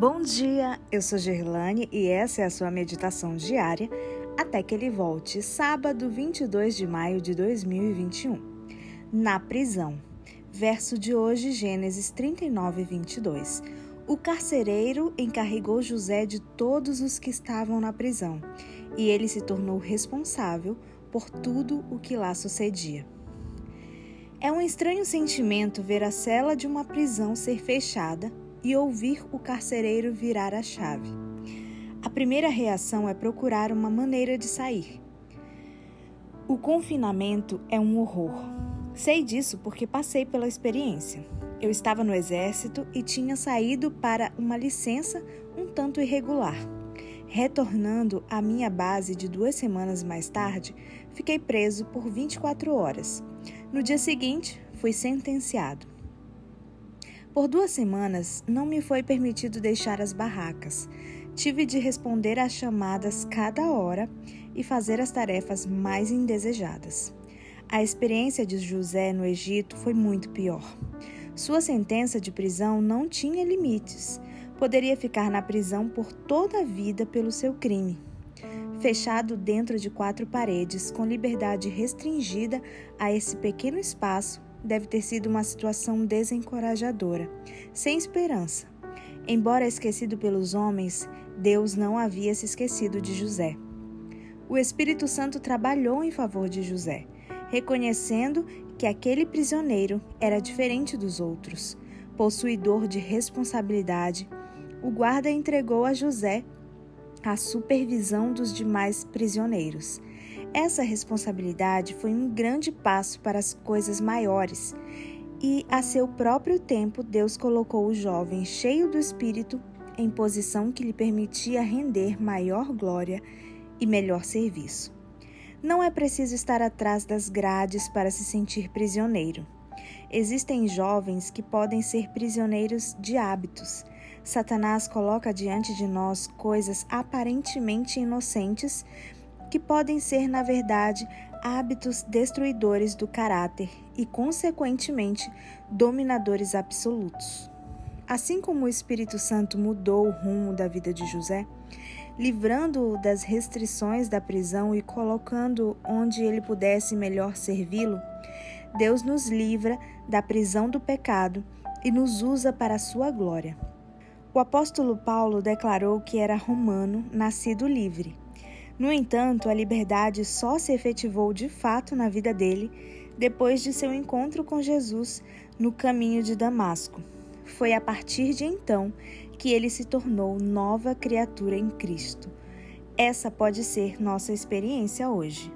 Bom dia, eu sou Gerlane e essa é a sua meditação diária até que ele volte, sábado 22 de maio de 2021. Na prisão. Verso de hoje, Gênesis 39, 22. O carcereiro encarregou José de todos os que estavam na prisão, e ele se tornou responsável por tudo o que lá sucedia. É um estranho sentimento ver a cela de uma prisão ser fechada e ouvir o carcereiro virar a chave. A primeira reação é procurar uma maneira de sair. O confinamento é um horror. Sei disso porque passei pela experiência. Eu estava no exército e tinha saído para uma licença um tanto irregular. Retornando à minha base de duas semanas mais tarde, fiquei preso por 24 horas. No dia seguinte, fui sentenciado. Por duas semanas, não me foi permitido deixar as barracas. Tive de responder às chamadas cada hora e fazer as tarefas mais indesejadas. A experiência de José no Egito foi muito pior. Sua sentença de prisão não tinha limites. Poderia ficar na prisão por toda a vida pelo seu crime. Fechado dentro de quatro paredes, com liberdade restringida a esse pequeno espaço, deve ter sido uma situação desencorajadora, sem esperança. Embora esquecido pelos homens, Deus não havia se esquecido de José. O Espírito Santo trabalhou em favor de José, reconhecendo que aquele prisioneiro era diferente dos outros. Possuidor de responsabilidade, o guarda entregou a José a supervisão dos demais prisioneiros. Essa responsabilidade foi um grande passo para as coisas maiores, e a seu próprio tempo Deus colocou o jovem cheio do espírito em posição que lhe permitia render maior glória e melhor serviço. Não é preciso estar atrás das grades para se sentir prisioneiro. Existem jovens que podem ser prisioneiros de hábitos. Satanás coloca diante de nós coisas aparentemente inocentes que podem ser, na verdade, hábitos destruidores do caráter e, consequentemente, dominadores absolutos. Assim como o Espírito Santo mudou o rumo da vida de José, livrando-o das restrições da prisão e colocando-o onde ele pudesse melhor servi-lo, Deus nos livra da prisão do pecado e nos usa para a sua glória. O apóstolo Paulo declarou que era romano, nascido livre. No entanto, a liberdade só se efetivou de fato na vida dele depois de seu encontro com Jesus no caminho de Damasco. Foi a partir de então que ele se tornou nova criatura em Cristo. Essa pode ser nossa experiência hoje.